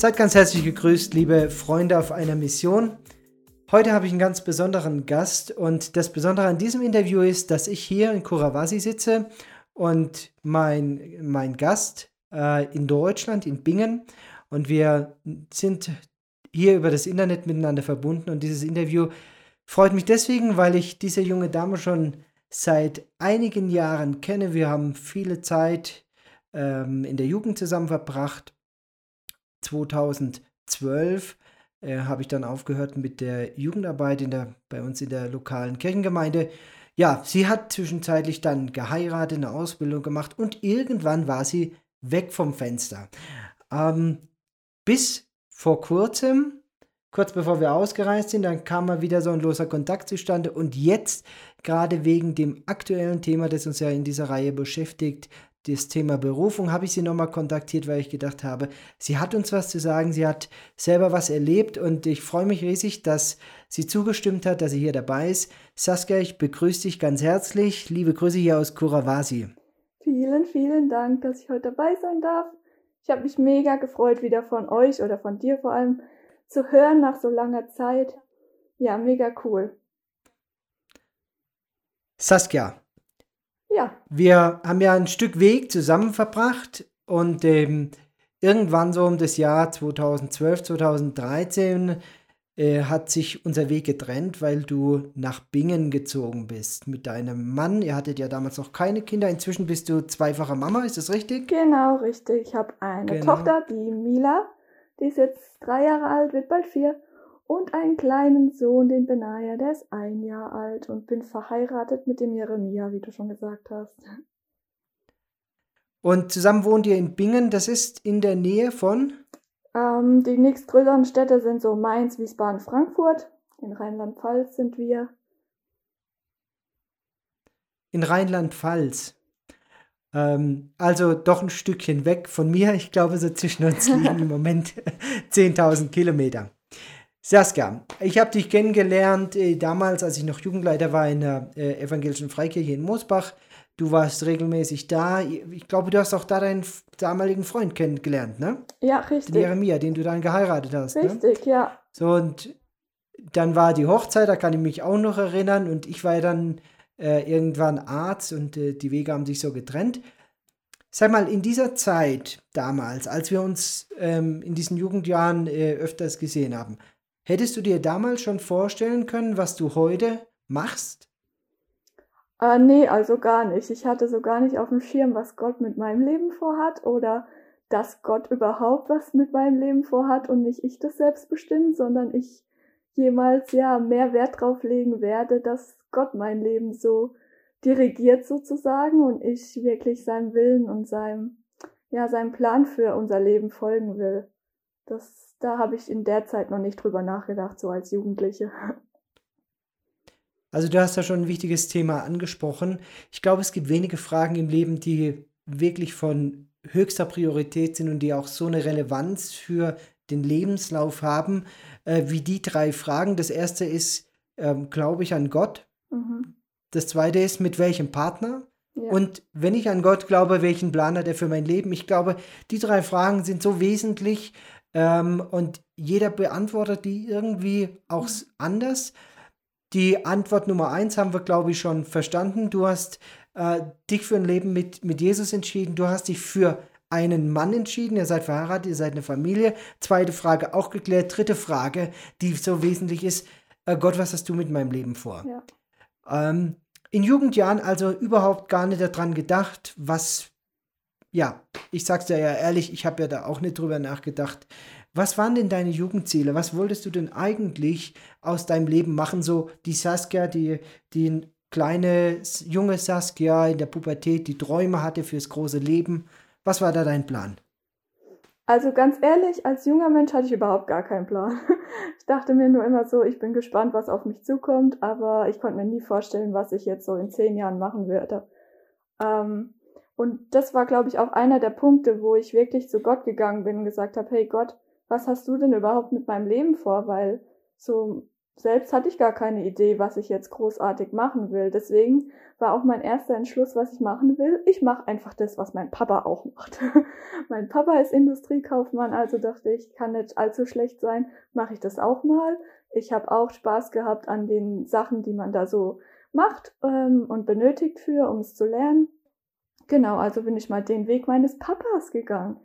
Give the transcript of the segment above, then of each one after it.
Seid ganz herzlich gegrüßt, liebe Freunde auf einer Mission. Heute habe ich einen ganz besonderen Gast und das Besondere an diesem Interview ist, dass ich hier in Kurawasi sitze und mein, mein Gast äh, in Deutschland, in Bingen, und wir sind hier über das Internet miteinander verbunden und dieses Interview freut mich deswegen, weil ich diese junge Dame schon seit einigen Jahren kenne. Wir haben viele Zeit ähm, in der Jugend zusammen verbracht. 2012 äh, habe ich dann aufgehört mit der Jugendarbeit in der, bei uns in der lokalen Kirchengemeinde. Ja, sie hat zwischenzeitlich dann geheiratet, eine Ausbildung gemacht und irgendwann war sie weg vom Fenster. Ähm, bis vor kurzem, kurz bevor wir ausgereist sind, dann kam mal wieder so ein loser Kontakt zustande und jetzt, gerade wegen dem aktuellen Thema, das uns ja in dieser Reihe beschäftigt, das Thema Berufung, habe ich sie nochmal kontaktiert, weil ich gedacht habe, sie hat uns was zu sagen, sie hat selber was erlebt und ich freue mich riesig, dass sie zugestimmt hat, dass sie hier dabei ist. Saskia, ich begrüße dich ganz herzlich. Liebe Grüße hier aus Kurawasi. Vielen, vielen Dank, dass ich heute dabei sein darf. Ich habe mich mega gefreut, wieder von euch oder von dir vor allem zu hören nach so langer Zeit. Ja, mega cool. Saskia. Ja. Wir haben ja ein Stück Weg zusammen verbracht und ähm, irgendwann so um das Jahr 2012, 2013 äh, hat sich unser Weg getrennt, weil du nach Bingen gezogen bist mit deinem Mann. Ihr hattet ja damals noch keine Kinder. Inzwischen bist du zweifache Mama, ist das richtig? Genau, richtig. Ich habe eine genau. Tochter, die Mila, die ist jetzt drei Jahre alt, wird bald vier. Und einen kleinen Sohn, den Benaya, der ist ein Jahr alt und bin verheiratet mit dem Jeremia, wie du schon gesagt hast. Und zusammen wohnt ihr in Bingen, das ist in der Nähe von? Ähm, die nächstgrößeren Städte sind so Mainz, Wiesbaden, Frankfurt. In Rheinland-Pfalz sind wir. In Rheinland-Pfalz. Ähm, also doch ein Stückchen weg von mir. Ich glaube, so zwischen uns liegen im Moment 10.000 Kilometer. Saskia, ich habe dich kennengelernt äh, damals, als ich noch Jugendleiter war in der äh, evangelischen Freikirche in Moosbach. Du warst regelmäßig da. Ich glaube, du hast auch da deinen damaligen Freund kennengelernt, ne? Ja, richtig. Den Jeremia, den du dann geheiratet hast. Ne? Richtig, ne? ja. So, und dann war die Hochzeit, da kann ich mich auch noch erinnern. Und ich war ja dann äh, irgendwann Arzt und äh, die Wege haben sich so getrennt. Sag mal, in dieser Zeit damals, als wir uns ähm, in diesen Jugendjahren äh, öfters gesehen haben, hättest du dir damals schon vorstellen können, was du heute machst? Äh, nee, also gar nicht. Ich hatte so gar nicht auf dem Schirm, was Gott mit meinem Leben vorhat oder dass Gott überhaupt was mit meinem Leben vorhat und nicht ich das selbst bestimmen, sondern ich jemals ja mehr Wert drauf legen werde, dass Gott mein Leben so dirigiert sozusagen und ich wirklich seinem Willen und seinem ja seinem Plan für unser Leben folgen will. Das da habe ich in der Zeit noch nicht drüber nachgedacht so als Jugendliche. Also du hast da schon ein wichtiges Thema angesprochen. Ich glaube, es gibt wenige Fragen im Leben, die wirklich von höchster Priorität sind und die auch so eine Relevanz für den Lebenslauf haben, äh, wie die drei Fragen. Das erste ist, ähm, glaube ich an Gott? Mhm. Das zweite ist, mit welchem Partner? Ja. Und wenn ich an Gott glaube, welchen Plan hat er für mein Leben? Ich glaube, die drei Fragen sind so wesentlich ähm, und jeder beantwortet die irgendwie auch mhm. anders. Die Antwort Nummer eins haben wir, glaube ich, schon verstanden. Du hast äh, dich für ein Leben mit, mit Jesus entschieden. Du hast dich für einen Mann entschieden. Ihr seid verheiratet, ihr seid eine Familie. Zweite Frage auch geklärt. Dritte Frage, die so wesentlich ist. Äh, Gott, was hast du mit meinem Leben vor? Ja. Ähm, in Jugendjahren also überhaupt gar nicht daran gedacht, was, ja, ich sag's dir ja ehrlich, ich habe ja da auch nicht drüber nachgedacht, was waren denn deine Jugendziele? Was wolltest du denn eigentlich aus deinem Leben machen? So die Saskia, die, die kleine, junge Saskia in der Pubertät, die Träume hatte fürs große Leben. Was war da dein Plan? Also ganz ehrlich, als junger Mensch hatte ich überhaupt gar keinen Plan. Ich dachte mir nur immer so, ich bin gespannt, was auf mich zukommt, aber ich konnte mir nie vorstellen, was ich jetzt so in zehn Jahren machen würde. Ähm, und das war, glaube ich, auch einer der Punkte, wo ich wirklich zu Gott gegangen bin und gesagt habe, hey Gott, was hast du denn überhaupt mit meinem Leben vor? Weil so, selbst hatte ich gar keine Idee, was ich jetzt großartig machen will. Deswegen war auch mein erster Entschluss, was ich machen will. Ich mache einfach das, was mein Papa auch macht. mein Papa ist Industriekaufmann, also dachte ich, kann nicht allzu schlecht sein, mache ich das auch mal. Ich habe auch Spaß gehabt an den Sachen, die man da so macht ähm, und benötigt für, um es zu lernen. Genau, also bin ich mal den Weg meines Papas gegangen.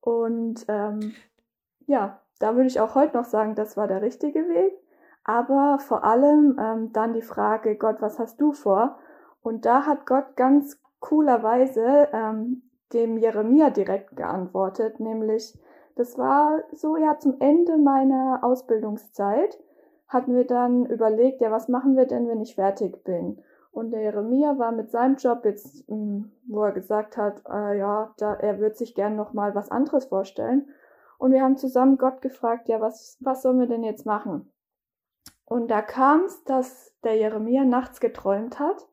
Und ähm, ja, da würde ich auch heute noch sagen, das war der richtige Weg. Aber vor allem ähm, dann die Frage, Gott, was hast du vor? Und da hat Gott ganz coolerweise ähm, dem Jeremia direkt geantwortet, nämlich, das war so, ja, zum Ende meiner Ausbildungszeit hatten wir dann überlegt, ja, was machen wir denn, wenn ich fertig bin? Und der Jeremia war mit seinem Job jetzt, hm, wo er gesagt hat, äh, ja, da, er wird sich gern noch mal was anderes vorstellen. Und wir haben zusammen Gott gefragt, ja, was, was sollen wir denn jetzt machen? Und da kam es, dass der Jeremia nachts geträumt hat,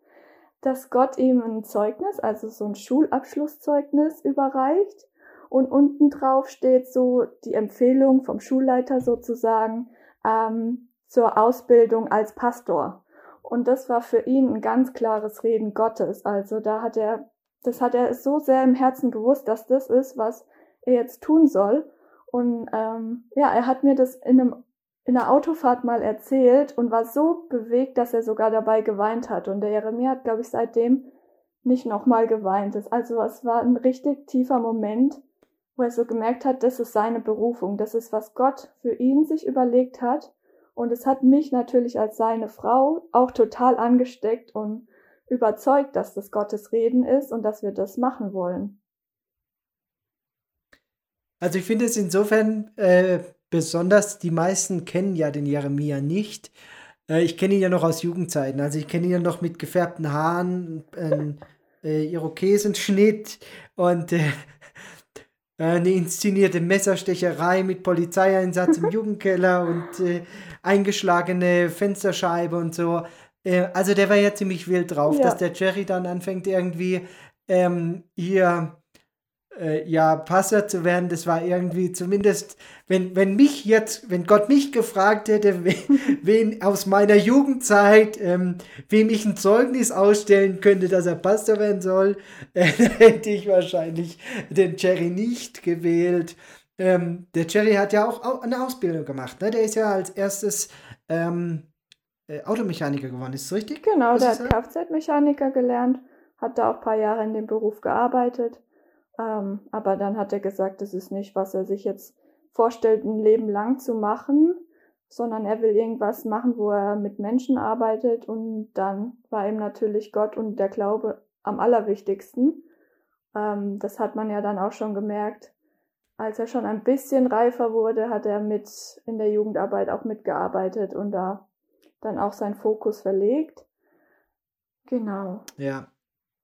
dass Gott ihm ein Zeugnis, also so ein Schulabschlusszeugnis überreicht und unten drauf steht so die Empfehlung vom Schulleiter sozusagen ähm, zur Ausbildung als Pastor. Und das war für ihn ein ganz klares Reden Gottes. Also da hat er, das hat er so sehr im Herzen gewusst, dass das ist, was er jetzt tun soll. Und ähm, ja, er hat mir das in einem in der Autofahrt mal erzählt und war so bewegt, dass er sogar dabei geweint hat. Und der Jeremia hat, glaube ich, seitdem nicht nochmal geweint. Also es war ein richtig tiefer Moment, wo er so gemerkt hat, das ist seine Berufung, das ist, was Gott für ihn sich überlegt hat. Und es hat mich natürlich als seine Frau auch total angesteckt und überzeugt, dass das Gottes Reden ist und dass wir das machen wollen. Also ich finde es insofern äh, besonders, die meisten kennen ja den Jeremia nicht. Äh, ich kenne ihn ja noch aus Jugendzeiten. Also ich kenne ihn ja noch mit gefärbten Haaren, äh, Irokesenschnitt und äh, eine inszenierte Messerstecherei mit Polizeieinsatz im Jugendkeller und äh, eingeschlagene Fensterscheibe und so. Äh, also der war ja ziemlich wild drauf, ja. dass der Jerry dann anfängt irgendwie ähm, hier äh, ja, Passer zu werden, das war irgendwie zumindest, wenn, wenn mich jetzt, wenn Gott mich gefragt hätte, wen, wen aus meiner Jugendzeit, ähm, wem ich ein Zeugnis ausstellen könnte, dass er Pastor werden soll, äh, hätte ich wahrscheinlich den Jerry nicht gewählt. Ähm, der Jerry hat ja auch eine Ausbildung gemacht, ne? Der ist ja als erstes ähm, äh, Automechaniker geworden, ist das richtig? Genau, der hat Kfz-Mechaniker gelernt, hat da auch ein paar Jahre in dem Beruf gearbeitet ähm, aber dann hat er gesagt, das ist nicht, was er sich jetzt vorstellt, ein Leben lang zu machen, sondern er will irgendwas machen, wo er mit Menschen arbeitet. Und dann war ihm natürlich Gott und der Glaube am allerwichtigsten. Ähm, das hat man ja dann auch schon gemerkt. Als er schon ein bisschen reifer wurde, hat er mit in der Jugendarbeit auch mitgearbeitet und da dann auch seinen Fokus verlegt. Genau. Ja,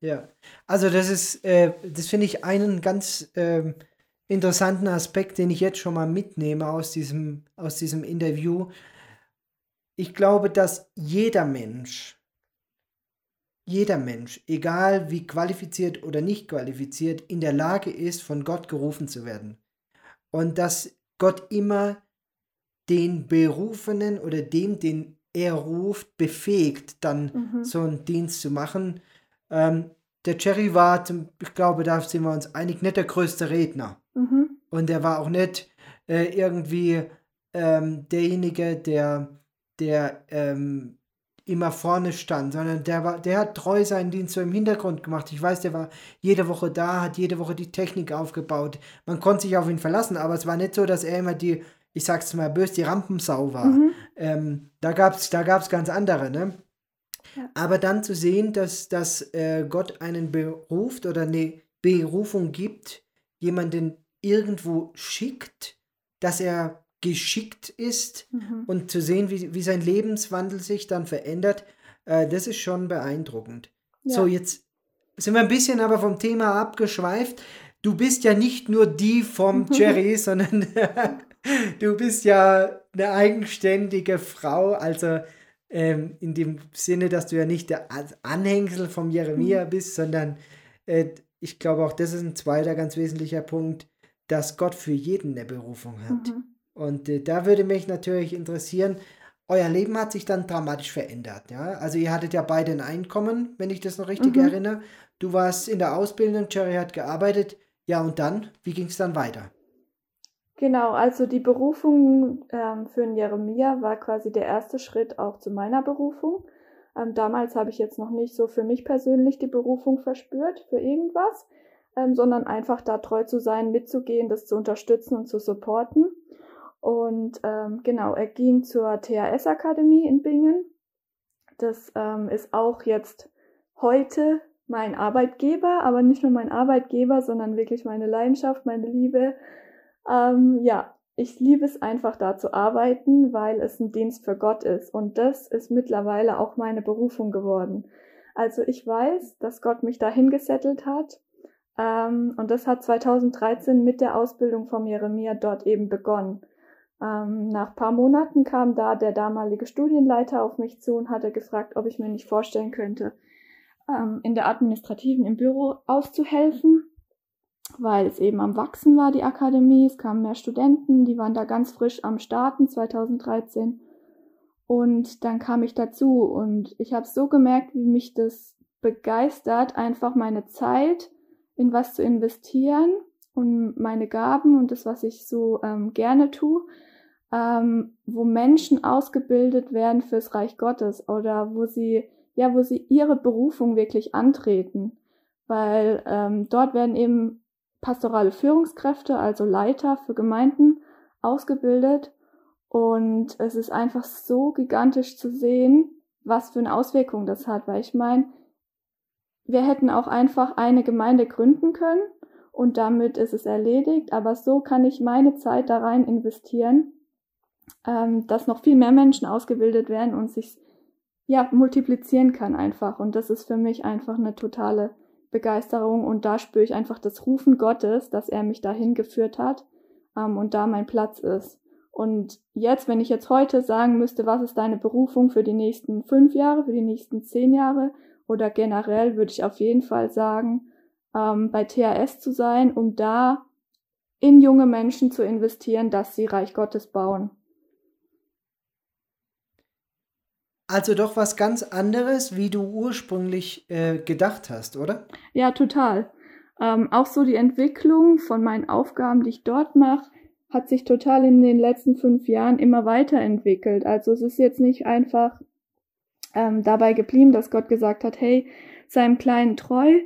ja, also das ist, äh, das finde ich einen ganz äh, interessanten Aspekt, den ich jetzt schon mal mitnehme aus diesem, aus diesem Interview. Ich glaube, dass jeder Mensch, jeder Mensch, egal wie qualifiziert oder nicht qualifiziert, in der Lage ist, von Gott gerufen zu werden. Und dass Gott immer den Berufenen oder dem, den er ruft, befähigt, dann mhm. so einen Dienst zu machen. Ähm, der Jerry war, zum, ich glaube, da sind wir uns einig, nicht der größte Redner. Mhm. Und er war auch nicht äh, irgendwie ähm, derjenige, der, der ähm, immer vorne stand, sondern der war, der hat treu seinen Dienst so im Hintergrund gemacht. Ich weiß, der war jede Woche da, hat jede Woche die Technik aufgebaut. Man konnte sich auf ihn verlassen, aber es war nicht so, dass er immer die, ich sag's mal böse, die Rampensau war. Mhm. Ähm, da gab's, da gab's ganz andere, ne? Aber dann zu sehen, dass, dass äh, Gott einen beruft oder eine Berufung gibt, jemanden irgendwo schickt, dass er geschickt ist mhm. und zu sehen, wie, wie sein Lebenswandel sich dann verändert, äh, das ist schon beeindruckend. Ja. So, jetzt sind wir ein bisschen aber vom Thema abgeschweift. Du bist ja nicht nur die vom Jerry, sondern du bist ja eine eigenständige Frau. Also ähm, in dem Sinne, dass du ja nicht der Anhängsel vom Jeremia mhm. bist, sondern äh, ich glaube auch, das ist ein zweiter ganz wesentlicher Punkt, dass Gott für jeden eine Berufung hat. Mhm. Und äh, da würde mich natürlich interessieren, euer Leben hat sich dann dramatisch verändert. Ja? Also ihr hattet ja beide ein Einkommen, wenn ich das noch richtig mhm. erinnere. Du warst in der Ausbildung, Jerry hat gearbeitet. Ja, und dann, wie ging es dann weiter? Genau, also die Berufung ähm, für den Jeremia war quasi der erste Schritt auch zu meiner Berufung. Ähm, damals habe ich jetzt noch nicht so für mich persönlich die Berufung verspürt für irgendwas, ähm, sondern einfach da treu zu sein, mitzugehen, das zu unterstützen und zu supporten. Und ähm, genau, er ging zur THS-Akademie in Bingen. Das ähm, ist auch jetzt heute mein Arbeitgeber, aber nicht nur mein Arbeitgeber, sondern wirklich meine Leidenschaft, meine Liebe ähm, ja, ich liebe es einfach da zu arbeiten, weil es ein Dienst für Gott ist. Und das ist mittlerweile auch meine Berufung geworden. Also ich weiß, dass Gott mich dahin gesettelt hat. Ähm, und das hat 2013 mit der Ausbildung von Jeremia dort eben begonnen. Ähm, nach paar Monaten kam da der damalige Studienleiter auf mich zu und hatte gefragt, ob ich mir nicht vorstellen könnte, ähm, in der administrativen im Büro auszuhelfen weil es eben am Wachsen war, die Akademie. Es kamen mehr Studenten, die waren da ganz frisch am Starten 2013. Und dann kam ich dazu und ich habe so gemerkt, wie mich das begeistert, einfach meine Zeit in was zu investieren und meine Gaben und das, was ich so ähm, gerne tue, ähm, wo Menschen ausgebildet werden fürs Reich Gottes oder wo sie, ja, wo sie ihre Berufung wirklich antreten. Weil ähm, dort werden eben pastorale Führungskräfte, also Leiter für Gemeinden, ausgebildet. Und es ist einfach so gigantisch zu sehen, was für eine Auswirkung das hat. Weil ich meine, wir hätten auch einfach eine Gemeinde gründen können und damit ist es erledigt. Aber so kann ich meine Zeit da rein investieren, ähm, dass noch viel mehr Menschen ausgebildet werden und sich ja multiplizieren kann einfach. Und das ist für mich einfach eine totale Begeisterung und da spüre ich einfach das Rufen Gottes, dass er mich dahin geführt hat ähm, und da mein Platz ist. Und jetzt, wenn ich jetzt heute sagen müsste, was ist deine Berufung für die nächsten fünf Jahre, für die nächsten zehn Jahre oder generell, würde ich auf jeden Fall sagen, ähm, bei THS zu sein, um da in junge Menschen zu investieren, dass sie Reich Gottes bauen. Also doch was ganz anderes, wie du ursprünglich äh, gedacht hast, oder? Ja, total. Ähm, auch so die Entwicklung von meinen Aufgaben, die ich dort mache, hat sich total in den letzten fünf Jahren immer weiterentwickelt. Also es ist jetzt nicht einfach ähm, dabei geblieben, dass Gott gesagt hat, hey, seinem Kleinen treu,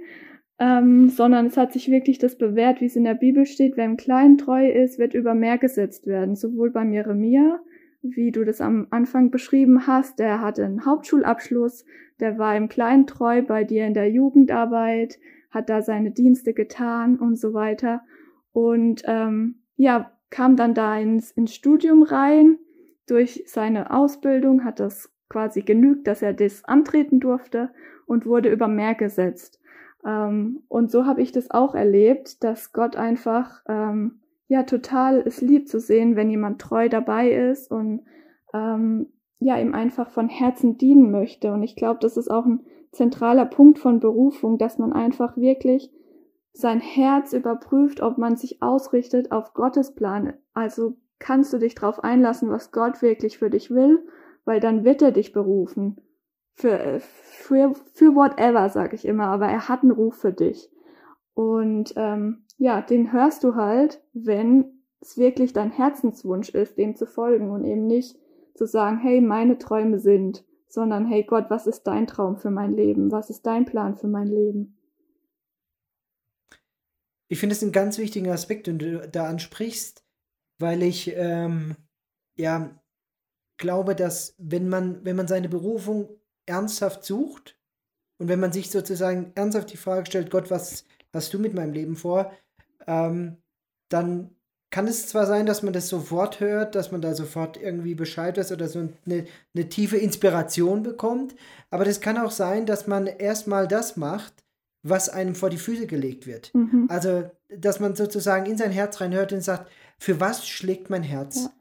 ähm, sondern es hat sich wirklich das bewährt, wie es in der Bibel steht, wer im Kleinen treu ist, wird über mehr gesetzt werden, sowohl beim Jeremia wie du das am Anfang beschrieben hast, der hatte einen Hauptschulabschluss, der war im Kleinen treu bei dir in der Jugendarbeit, hat da seine Dienste getan und so weiter. Und ähm, ja, kam dann da ins, ins Studium rein. Durch seine Ausbildung hat das quasi genügt, dass er das antreten durfte und wurde über mehr gesetzt. Ähm, und so habe ich das auch erlebt, dass Gott einfach ähm, ja total es lieb zu sehen, wenn jemand treu dabei ist und ähm, ja ihm einfach von Herzen dienen möchte. Und ich glaube, das ist auch ein zentraler Punkt von Berufung, dass man einfach wirklich sein Herz überprüft, ob man sich ausrichtet auf Gottes Plan. Also kannst du dich darauf einlassen, was Gott wirklich für dich will, weil dann wird er dich berufen. Für, für, für whatever, sag ich immer, aber er hat einen Ruf für dich. Und ähm, ja, den hörst du halt, wenn es wirklich dein Herzenswunsch ist, dem zu folgen und eben nicht zu sagen, hey, meine Träume sind, sondern hey Gott, was ist dein Traum für mein Leben? Was ist dein Plan für mein Leben? Ich finde es einen ganz wichtigen Aspekt, den du da ansprichst, weil ich ähm, ja glaube, dass wenn man, wenn man seine Berufung ernsthaft sucht und wenn man sich sozusagen ernsthaft die Frage stellt, Gott, was hast du mit meinem Leben vor, ähm, dann kann es zwar sein, dass man das sofort hört, dass man da sofort irgendwie Bescheid weiß oder so eine, eine tiefe Inspiration bekommt, aber das kann auch sein, dass man erstmal das macht, was einem vor die Füße gelegt wird. Mhm. Also, dass man sozusagen in sein Herz reinhört und sagt, für was schlägt mein Herz? Ja.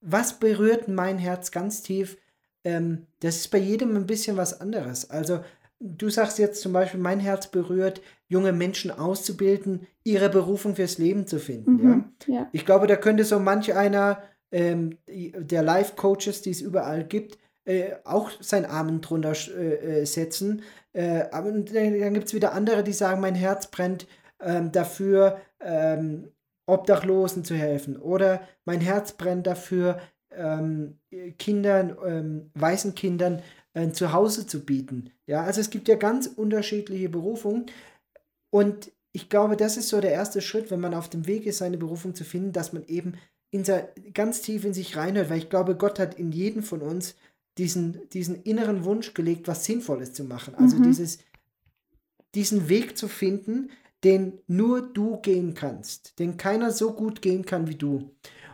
Was berührt mein Herz ganz tief? Ähm, das ist bei jedem ein bisschen was anderes. Also, du sagst jetzt zum Beispiel, mein Herz berührt, junge Menschen auszubilden, ihre Berufung fürs Leben zu finden. Mhm, ja? ja? Ich glaube, da könnte so manch einer ähm, der Life-Coaches, die es überall gibt, äh, auch seinen Armen drunter äh, äh, setzen. Äh, aber dann gibt es wieder andere, die sagen, mein Herz brennt ähm, dafür, ähm, Obdachlosen zu helfen. Oder mein Herz brennt dafür, ähm, Kindern, ähm, weißen Kindern ein Zuhause zu bieten. Ja, also es gibt ja ganz unterschiedliche Berufungen. Und ich glaube, das ist so der erste Schritt, wenn man auf dem Weg ist, seine Berufung zu finden, dass man eben in ganz tief in sich reinhört, weil ich glaube, Gott hat in jeden von uns diesen, diesen inneren Wunsch gelegt, was Sinnvolles zu machen. Also mhm. dieses, diesen Weg zu finden, den nur du gehen kannst, den keiner so gut gehen kann wie du.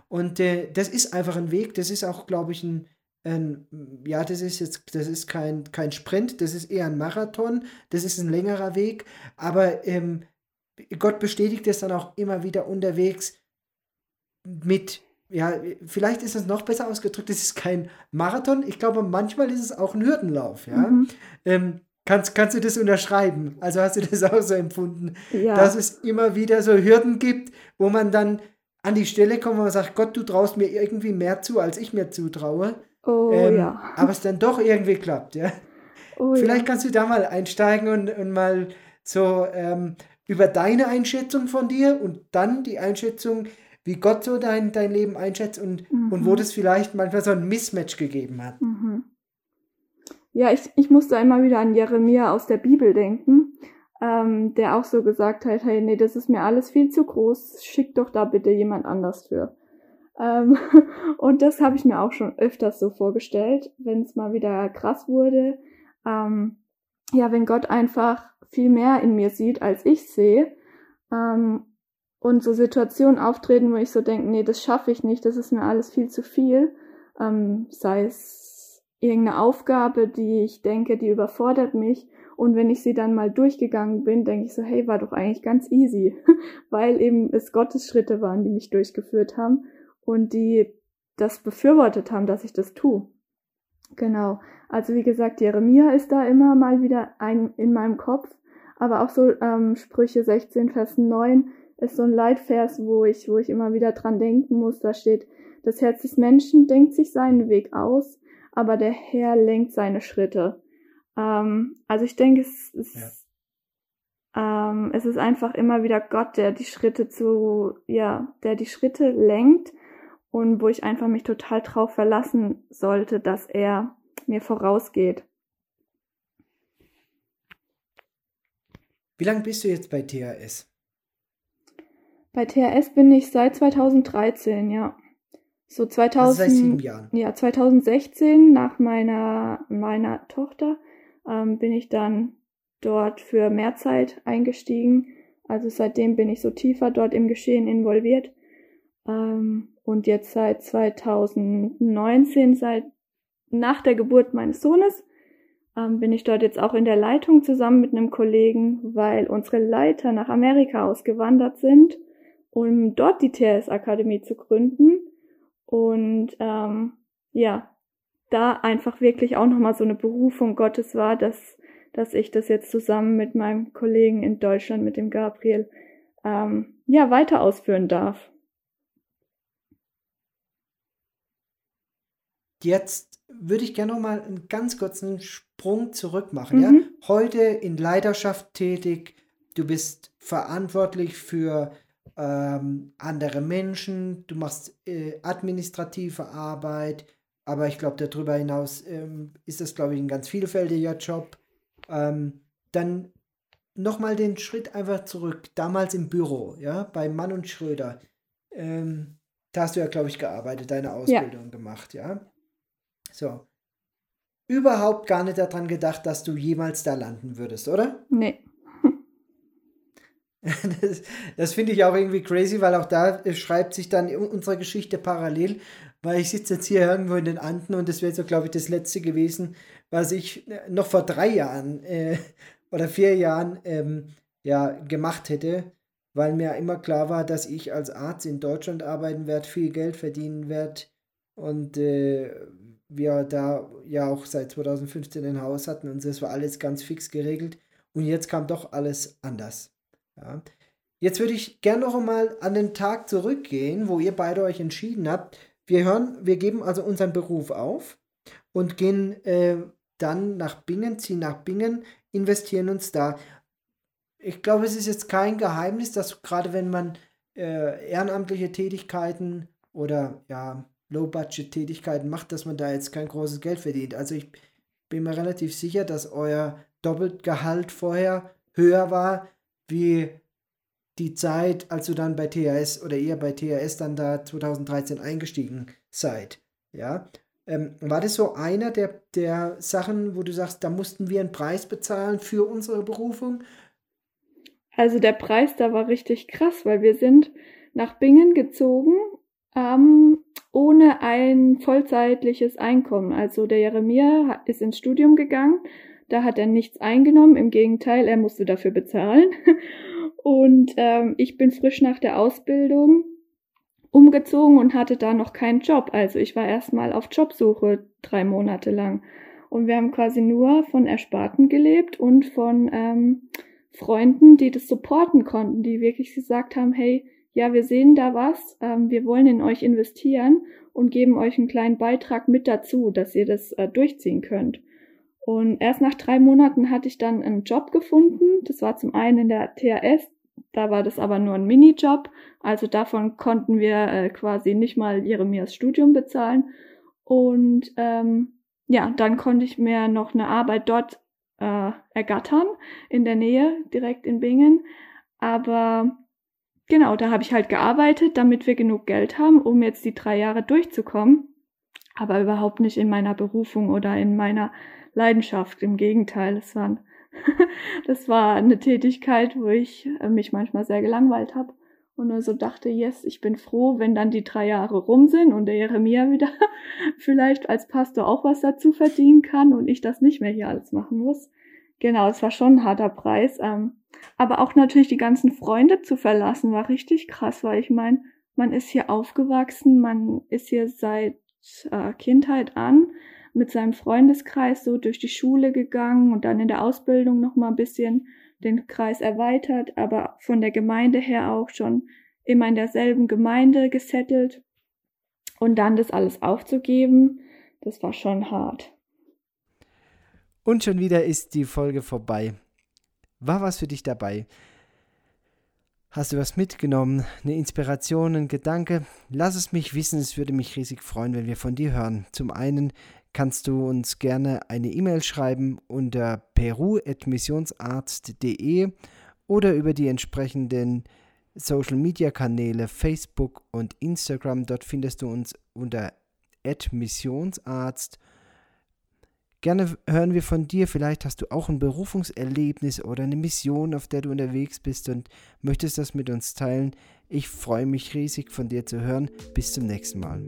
Und äh, das ist einfach ein Weg, das ist auch, glaube ich, ein, ein, ja, das ist jetzt, das ist kein, kein Sprint, das ist eher ein Marathon, das ist ein längerer Weg, aber ähm, Gott bestätigt es dann auch immer wieder unterwegs mit ja, vielleicht ist es noch besser ausgedrückt, es ist kein Marathon. Ich glaube, manchmal ist es auch ein Hürdenlauf, ja. Mhm. Ähm, kannst, kannst du das unterschreiben? Also hast du das auch so empfunden, ja. dass es immer wieder so Hürden gibt, wo man dann an die Stelle kommt, wo man sagt, Gott, du traust mir irgendwie mehr zu, als ich mir zutraue. Oh ähm, ja. Aber es dann doch irgendwie klappt, ja. Oh, Vielleicht ja. kannst du da mal einsteigen und, und mal so ähm, über deine Einschätzung von dir und dann die Einschätzung wie Gott so dein, dein Leben einschätzt und, mhm. und wo das vielleicht manchmal so ein Mismatch gegeben hat. Mhm. Ja, ich, ich musste einmal wieder an Jeremia aus der Bibel denken, ähm, der auch so gesagt hat, hey, nee, das ist mir alles viel zu groß, schick doch da bitte jemand anders für. Ähm, und das habe ich mir auch schon öfters so vorgestellt, wenn es mal wieder krass wurde. Ähm, ja, wenn Gott einfach viel mehr in mir sieht, als ich sehe. Ähm, und so Situationen auftreten, wo ich so denke, nee, das schaffe ich nicht, das ist mir alles viel zu viel. Ähm, sei es irgendeine Aufgabe, die ich denke, die überfordert mich. Und wenn ich sie dann mal durchgegangen bin, denke ich so, hey, war doch eigentlich ganz easy, weil eben es Gottes Schritte waren, die mich durchgeführt haben und die das befürwortet haben, dass ich das tue. Genau. Also wie gesagt, Jeremia ist da immer mal wieder ein in meinem Kopf, aber auch so ähm, Sprüche 16, Vers 9, ist so ein Leitvers, wo ich, wo ich immer wieder dran denken muss. Da steht, das Herz des Menschen denkt sich seinen Weg aus, aber der Herr lenkt seine Schritte. Ähm, also ich denke, es ist, ja. ähm, es ist einfach immer wieder Gott, der die Schritte zu, ja, der die Schritte lenkt und wo ich einfach mich total drauf verlassen sollte, dass er mir vorausgeht. Wie lange bist du jetzt bei THS? Bei THS bin ich seit 2013, ja. So 2000, also seit sieben Jahren. Ja, 2016 nach meiner, meiner Tochter ähm, bin ich dann dort für mehr Zeit eingestiegen. Also seitdem bin ich so tiefer dort im Geschehen involviert. Ähm, und jetzt seit 2019, seit nach der Geburt meines Sohnes, ähm, bin ich dort jetzt auch in der Leitung zusammen mit einem Kollegen, weil unsere Leiter nach Amerika ausgewandert sind um dort die TS-Akademie zu gründen. Und ähm, ja, da einfach wirklich auch nochmal so eine Berufung Gottes war, dass, dass ich das jetzt zusammen mit meinem Kollegen in Deutschland, mit dem Gabriel, ähm, ja, weiter ausführen darf. Jetzt würde ich gerne noch mal einen ganz kurzen Sprung zurück machen. Mhm. Ja? Heute in Leidenschaft tätig, du bist verantwortlich für ähm, andere Menschen, du machst äh, administrative Arbeit, aber ich glaube, darüber hinaus ähm, ist das, glaube ich, ein ganz vielfältiger Job. Ähm, dann nochmal den Schritt einfach zurück, damals im Büro, ja, bei Mann und Schröder. Ähm, da hast du ja, glaube ich, gearbeitet, deine Ausbildung ja. gemacht, ja. So. Überhaupt gar nicht daran gedacht, dass du jemals da landen würdest, oder? Nee. Das, das finde ich auch irgendwie crazy, weil auch da schreibt sich dann unsere Geschichte parallel, weil ich sitze jetzt hier irgendwo in den Anden und das wäre so, glaube ich, das letzte gewesen, was ich äh, noch vor drei Jahren äh, oder vier Jahren ähm, ja, gemacht hätte, weil mir immer klar war, dass ich als Arzt in Deutschland arbeiten werde, viel Geld verdienen werde und äh, wir da ja auch seit 2015 ein Haus hatten und das war alles ganz fix geregelt und jetzt kam doch alles anders. Ja. Jetzt würde ich gerne noch einmal an den Tag zurückgehen, wo ihr beide euch entschieden habt, wir hören, wir geben also unseren Beruf auf und gehen äh, dann nach Bingen, ziehen nach Bingen, investieren uns da. Ich glaube, es ist jetzt kein Geheimnis, dass gerade wenn man äh, ehrenamtliche Tätigkeiten oder ja, Low-Budget-Tätigkeiten macht, dass man da jetzt kein großes Geld verdient. Also ich bin mir relativ sicher, dass euer Doppelgehalt vorher höher war wie die Zeit, als du dann bei THS oder ihr bei THS dann da 2013 eingestiegen seid. Ja. Ähm, war das so einer der, der Sachen, wo du sagst, da mussten wir einen Preis bezahlen für unsere Berufung? Also der Preis da war richtig krass, weil wir sind nach Bingen gezogen ähm, ohne ein vollzeitliches Einkommen. Also der Jeremia ist ins Studium gegangen, da hat er nichts eingenommen, im Gegenteil, er musste dafür bezahlen. Und ähm, ich bin frisch nach der Ausbildung umgezogen und hatte da noch keinen Job. Also ich war erstmal auf Jobsuche drei Monate lang. Und wir haben quasi nur von Ersparten gelebt und von ähm, Freunden, die das supporten konnten, die wirklich gesagt haben, hey, ja, wir sehen da was, ähm, wir wollen in euch investieren und geben euch einen kleinen Beitrag mit dazu, dass ihr das äh, durchziehen könnt. Und erst nach drei Monaten hatte ich dann einen Job gefunden. Das war zum einen in der THS, da war das aber nur ein Minijob. Also davon konnten wir äh, quasi nicht mal Jeremias Studium bezahlen. Und ähm, ja, dann konnte ich mir noch eine Arbeit dort äh, ergattern, in der Nähe, direkt in Bingen. Aber genau, da habe ich halt gearbeitet, damit wir genug Geld haben, um jetzt die drei Jahre durchzukommen. Aber überhaupt nicht in meiner Berufung oder in meiner Leidenschaft. Im Gegenteil, es waren, das war eine Tätigkeit, wo ich äh, mich manchmal sehr gelangweilt habe und nur so dachte, yes, ich bin froh, wenn dann die drei Jahre rum sind und der Jeremia wieder vielleicht als Pastor auch was dazu verdienen kann und ich das nicht mehr hier alles machen muss. Genau, es war schon ein harter Preis. Ähm, aber auch natürlich die ganzen Freunde zu verlassen war richtig krass, weil ich meine, man ist hier aufgewachsen, man ist hier seit äh, Kindheit an mit seinem Freundeskreis so durch die Schule gegangen und dann in der Ausbildung noch mal ein bisschen den Kreis erweitert, aber von der Gemeinde her auch schon immer in derselben Gemeinde gesettelt und dann das alles aufzugeben, das war schon hart. Und schon wieder ist die Folge vorbei. War was für dich dabei? Hast du was mitgenommen? Eine Inspiration, ein Gedanke? Lass es mich wissen, es würde mich riesig freuen, wenn wir von dir hören. Zum einen kannst du uns gerne eine E-Mail schreiben unter peru.missionsarzt.de oder über die entsprechenden Social Media Kanäle Facebook und Instagram. Dort findest du uns unter missionsarzt. Gerne hören wir von dir. Vielleicht hast du auch ein Berufungserlebnis oder eine Mission, auf der du unterwegs bist und möchtest das mit uns teilen. Ich freue mich riesig von dir zu hören. Bis zum nächsten Mal.